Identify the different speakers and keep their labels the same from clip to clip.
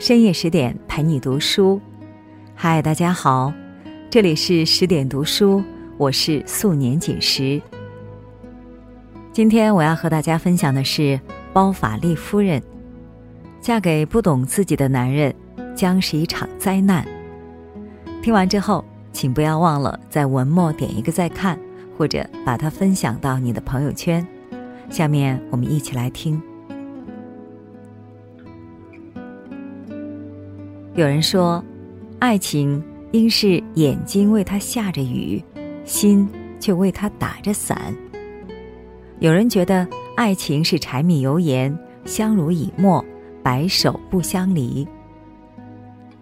Speaker 1: 深夜十点陪你读书，嗨，大家好，这里是十点读书，我是素年锦时。今天我要和大家分享的是包法利夫人，嫁给不懂自己的男人将是一场灾难。听完之后，请不要忘了在文末点一个再看，或者把它分享到你的朋友圈。下面我们一起来听。有人说，爱情应是眼睛为他下着雨，心却为他打着伞。有人觉得爱情是柴米油盐，相濡以沫，白首不相离。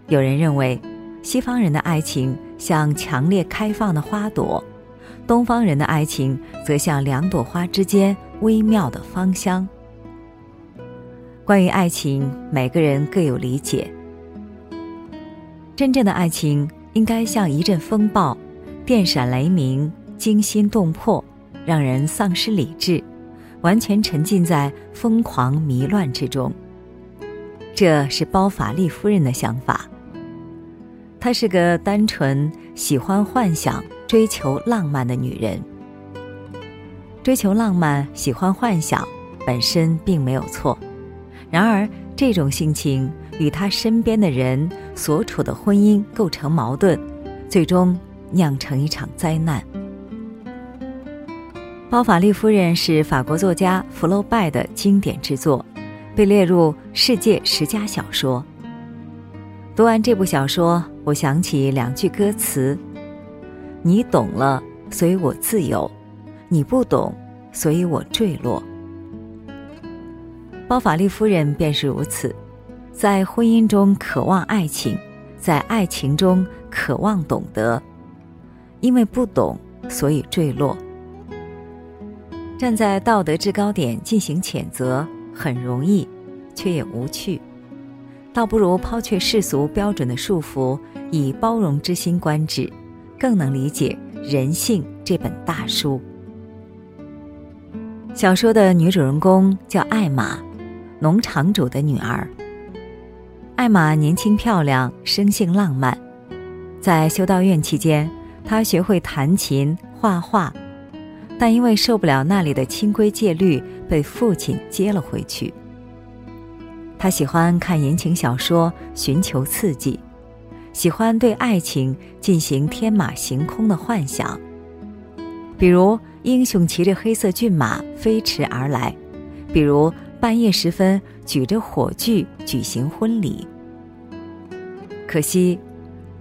Speaker 1: 有人认为，西方人的爱情像强烈开放的花朵，东方人的爱情则像两朵花之间微妙的芳香。关于爱情，每个人各有理解。真正的爱情应该像一阵风暴，电闪雷鸣，惊心动魄，让人丧失理智，完全沉浸在疯狂迷乱之中。这是包法利夫人的想法。她是个单纯、喜欢幻想、追求浪漫的女人。追求浪漫、喜欢幻想本身并没有错，然而这种性情。与他身边的人所处的婚姻构成矛盾，最终酿成一场灾难。《包法利夫人》是法国作家福楼拜的经典之作，被列入世界十佳小说。读完这部小说，我想起两句歌词：“你懂了，所以我自由；你不懂，所以我坠落。”包法利夫人便是如此。在婚姻中渴望爱情，在爱情中渴望懂得，因为不懂，所以坠落。站在道德制高点进行谴责很容易，却也无趣，倒不如抛却世俗标准的束缚，以包容之心观之，更能理解人性这本大书。小说的女主人公叫艾玛，农场主的女儿。艾玛年轻漂亮，生性浪漫。在修道院期间，她学会弹琴、画画，但因为受不了那里的清规戒律，被父亲接了回去。她喜欢看言情小说，寻求刺激，喜欢对爱情进行天马行空的幻想，比如英雄骑着黑色骏马飞驰而来，比如。半夜时分，举着火炬举行婚礼。可惜，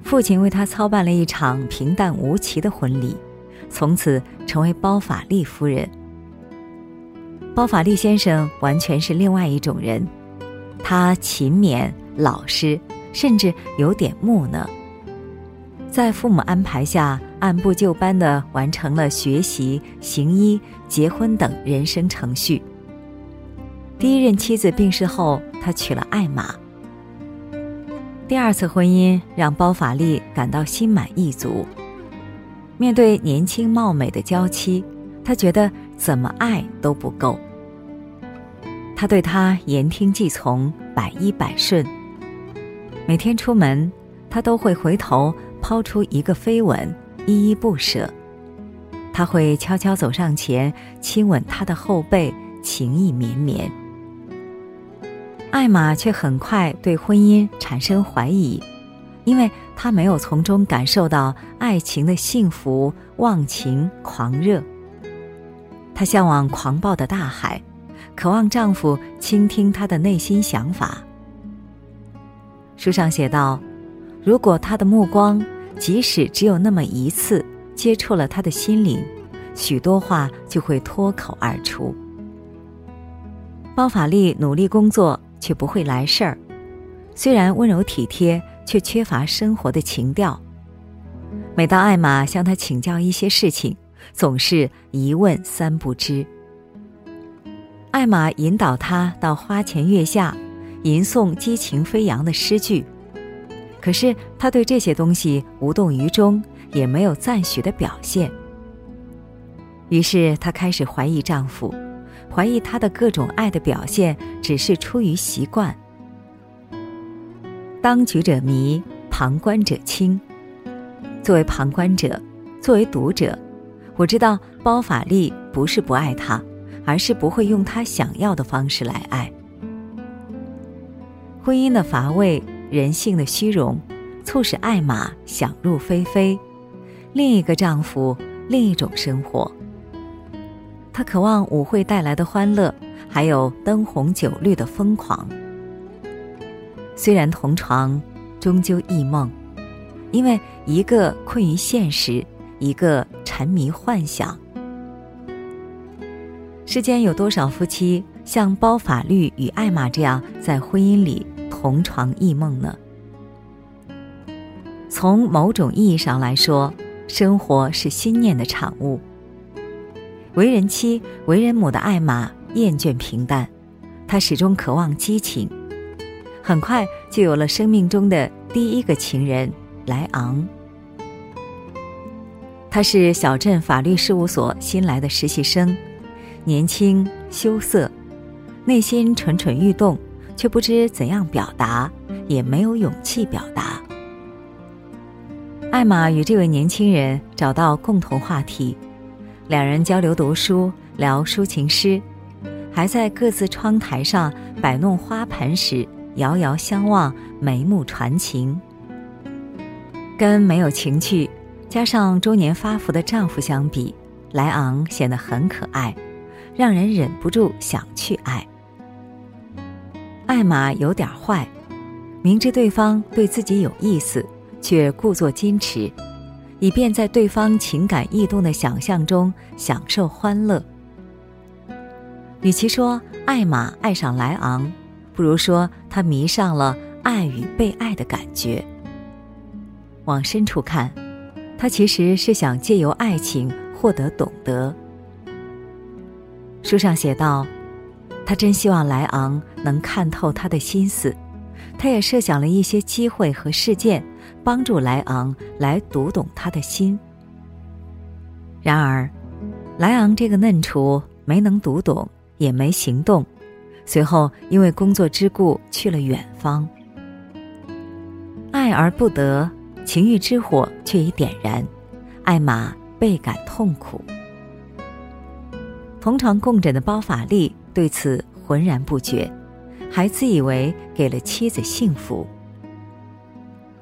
Speaker 1: 父亲为他操办了一场平淡无奇的婚礼，从此成为包法利夫人。包法利先生完全是另外一种人，他勤勉、老实，甚至有点木讷。在父母安排下，按部就班地完成了学习、行医、结婚等人生程序。第一任妻子病逝后，他娶了艾玛。第二次婚姻让包法利感到心满意足。面对年轻貌美的娇妻，他觉得怎么爱都不够。他对她言听计从，百依百顺。每天出门，他都会回头抛出一个飞吻，依依不舍。他会悄悄走上前，亲吻她的后背，情意绵绵。艾玛却很快对婚姻产生怀疑，因为她没有从中感受到爱情的幸福、忘情、狂热。她向往狂暴的大海，渴望丈夫倾听她的内心想法。书上写道：“如果他的目光，即使只有那么一次，接触了他的心灵，许多话就会脱口而出。”包法利努力工作。却不会来事儿，虽然温柔体贴，却缺乏生活的情调。每当艾玛向他请教一些事情，总是一问三不知。艾玛引导他到花前月下，吟诵激情飞扬的诗句，可是他对这些东西无动于衷，也没有赞许的表现。于是她开始怀疑丈夫。怀疑他的各种爱的表现只是出于习惯。当局者迷，旁观者清。作为旁观者，作为读者，我知道包法利不是不爱他，而是不会用他想要的方式来爱。婚姻的乏味，人性的虚荣，促使艾玛想入非非。另一个丈夫，另一种生活。他渴望舞会带来的欢乐，还有灯红酒绿的疯狂。虽然同床，终究异梦，因为一个困于现实，一个沉迷幻想。世间有多少夫妻像包法律与艾玛这样在婚姻里？同床异梦呢？从某种意义上来说，生活是心念的产物。为人妻、为人母的艾玛厌倦平淡，她始终渴望激情。很快就有了生命中的第一个情人莱昂。他是小镇法律事务所新来的实习生，年轻羞涩，内心蠢蠢欲动。却不知怎样表达，也没有勇气表达。艾玛与这位年轻人找到共同话题，两人交流读书，聊抒情诗，还在各自窗台上摆弄花盆时遥遥相望，眉目传情。跟没有情趣，加上中年发福的丈夫相比，莱昂显得很可爱，让人忍不住想去爱。艾玛有点坏，明知对方对自己有意思，却故作矜持，以便在对方情感异动的想象中享受欢乐。与其说艾玛爱上莱昂，不如说她迷上了爱与被爱的感觉。往深处看，她其实是想借由爱情获得懂得。书上写道。他真希望莱昂能看透他的心思，他也设想了一些机会和事件，帮助莱昂来读懂他的心。然而，莱昂这个嫩雏没能读懂，也没行动，随后因为工作之故去了远方。爱而不得，情欲之火却已点燃，艾玛倍感痛苦。同床共枕的包法利。对此浑然不觉，还自以为给了妻子幸福。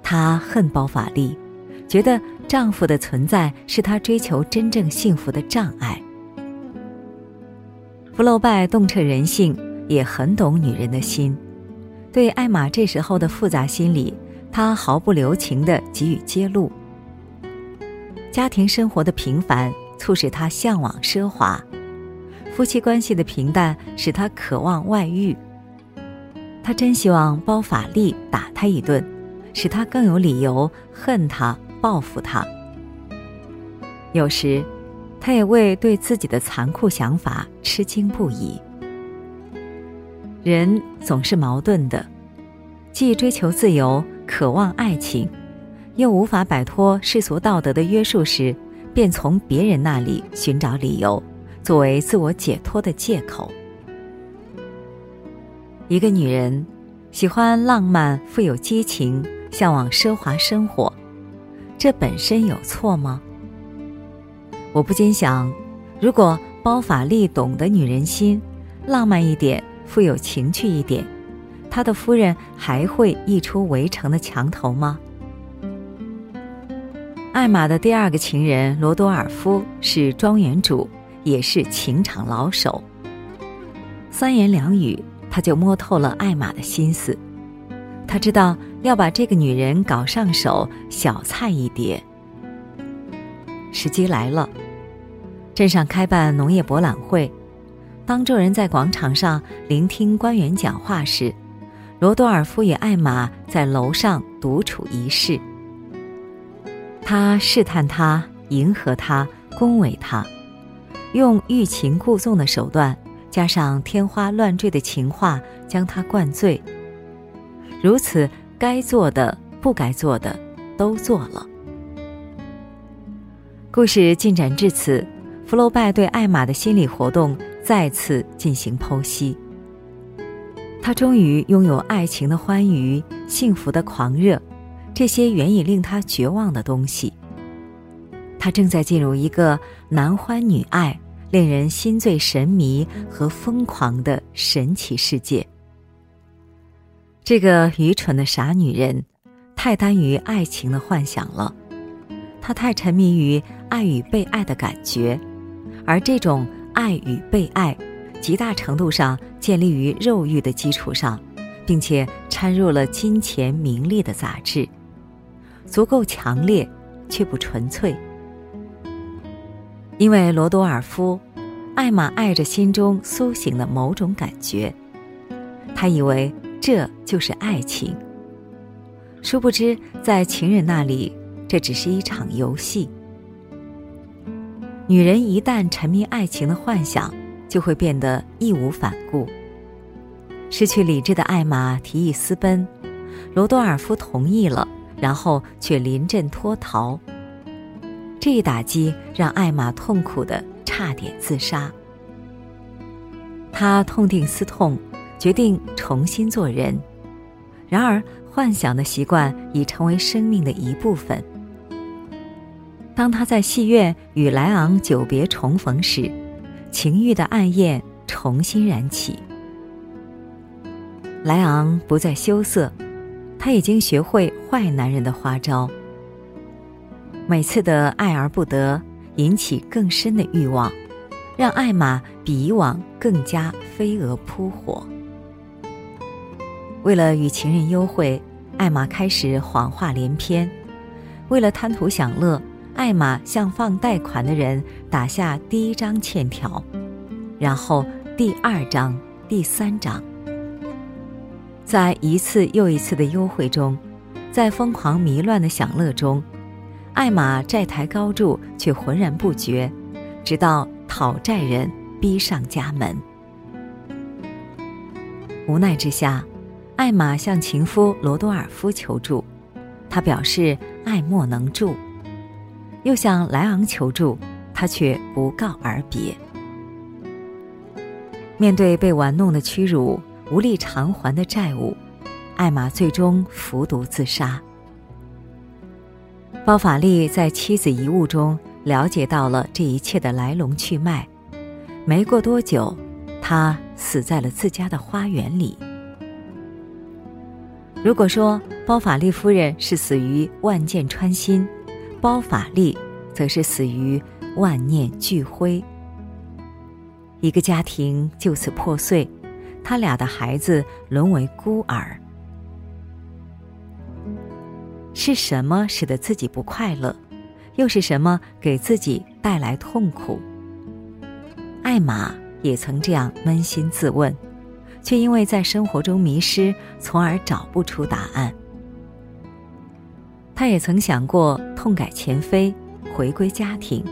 Speaker 1: 她恨包法利，觉得丈夫的存在是她追求真正幸福的障碍。福楼拜洞彻人性，也很懂女人的心。对艾玛这时候的复杂心理，他毫不留情地给予揭露。家庭生活的平凡，促使他向往奢华。夫妻关系的平淡使他渴望外遇。他真希望包法利打他一顿，使他更有理由恨他、报复他。有时，他也为对自己的残酷想法吃惊不已。人总是矛盾的，既追求自由、渴望爱情，又无法摆脱世俗道德的约束时，便从别人那里寻找理由。作为自我解脱的借口，一个女人喜欢浪漫、富有激情，向往奢华生活，这本身有错吗？我不禁想，如果包法利懂得女人心，浪漫一点，富有情趣一点，他的夫人还会溢出围城的墙头吗？艾玛的第二个情人罗多尔夫是庄园主。也是情场老手。三言两语，他就摸透了艾玛的心思。他知道要把这个女人搞上手，小菜一碟。时机来了，镇上开办农业博览会，当众人在广场上聆听官员讲话时，罗多尔夫与艾玛在楼上独处一室。他试探她，迎合她，恭维她。用欲擒故纵的手段，加上天花乱坠的情话，将他灌醉。如此，该做的、不该做的，都做了。故事进展至此，福楼拜对艾玛的心理活动再次进行剖析。他终于拥有爱情的欢愉、幸福的狂热，这些原已令他绝望的东西。他正在进入一个男欢女爱、令人心醉神迷和疯狂的神奇世界。这个愚蠢的傻女人，太耽于爱情的幻想了。她太沉迷于爱与被爱的感觉，而这种爱与被爱，极大程度上建立于肉欲的基础上，并且掺入了金钱名利的杂质，足够强烈，却不纯粹。因为罗多尔夫，艾玛爱着心中苏醒的某种感觉，他以为这就是爱情。殊不知，在情人那里，这只是一场游戏。女人一旦沉迷爱情的幻想，就会变得义无反顾。失去理智的艾玛提议私奔，罗多尔夫同意了，然后却临阵脱逃。这一打击让艾玛痛苦的差点自杀。她痛定思痛，决定重新做人。然而，幻想的习惯已成为生命的一部分。当他在戏院与莱昂久别重逢时，情欲的暗焰重新燃起。莱昂不再羞涩，他已经学会坏男人的花招。每次的爱而不得，引起更深的欲望，让艾玛比以往更加飞蛾扑火。为了与情人幽会，艾玛开始谎话连篇；为了贪图享乐，艾玛向放贷款的人打下第一张欠条，然后第二张、第三张。在一次又一次的幽会中，在疯狂迷乱的享乐中。艾玛债台高筑，却浑然不觉，直到讨债人逼上家门。无奈之下，艾玛向情夫罗多尔夫求助，他表示爱莫能助；又向莱昂求助，他却不告而别。面对被玩弄的屈辱、无力偿还的债务，艾玛最终服毒自杀。包法利在妻子遗物中了解到了这一切的来龙去脉。没过多久，他死在了自家的花园里。如果说包法利夫人是死于万箭穿心，包法利则是死于万念俱灰。一个家庭就此破碎，他俩的孩子沦为孤儿。是什么使得自己不快乐？又是什么给自己带来痛苦？艾玛也曾这样扪心自问，却因为在生活中迷失，从而找不出答案。她也曾想过痛改前非，回归家庭。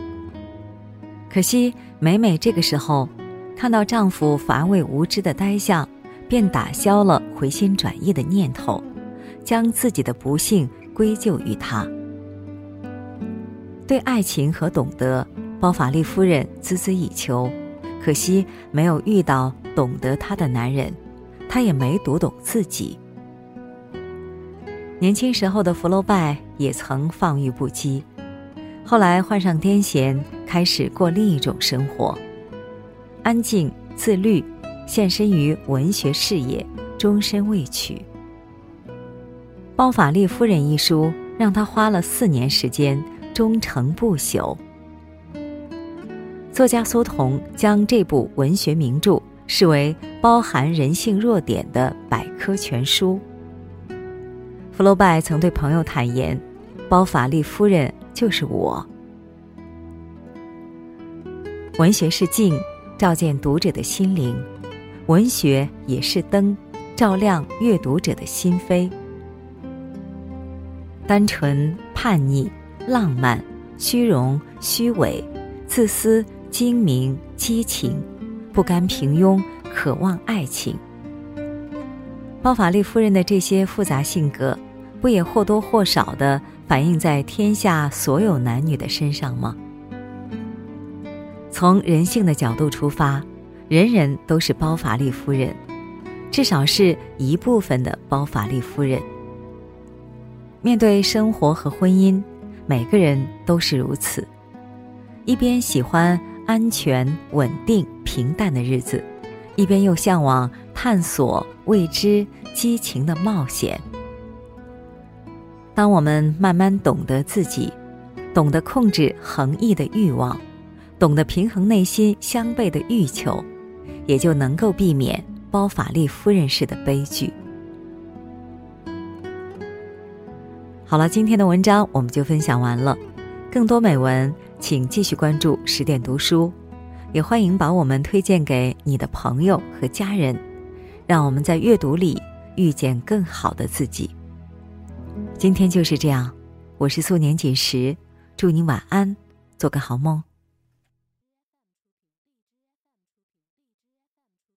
Speaker 1: 可惜每每这个时候，看到丈夫乏味无知的呆相，便打消了回心转意的念头，将自己的不幸。归咎于他。对爱情和懂得，包法利夫人孜孜以求，可惜没有遇到懂得她的男人，她也没读懂自己。年轻时候的福楼拜也曾放欲不羁，后来患上癫痫，开始过另一种生活，安静自律，献身于文学事业，终身未娶。《包法利夫人》一书让他花了四年时间，终成不朽。作家苏童将这部文学名著视为包含人性弱点的百科全书。福楼拜曾对朋友坦言：“包法利夫人就是我。”文学是镜，照见读者的心灵；文学也是灯，照亮阅读者的心扉。单纯、叛逆、浪漫、虚荣、虚伪、自私、精明、激情，不甘平庸，渴望爱情。包法利夫人的这些复杂性格，不也或多或少的反映在天下所有男女的身上吗？从人性的角度出发，人人都是包法利夫人，至少是一部分的包法利夫人。面对生活和婚姻，每个人都是如此，一边喜欢安全、稳定、平淡的日子，一边又向往探索未知、激情的冒险。当我们慢慢懂得自己，懂得控制横溢的欲望，懂得平衡内心相悖的欲求，也就能够避免。包法利夫人式的悲剧。好了，今天的文章我们就分享完了。更多美文，请继续关注十点读书，也欢迎把我们推荐给你的朋友和家人，让我们在阅读里遇见更好的自己。今天就是这样，我是素年锦时，祝你晚安，做个好梦。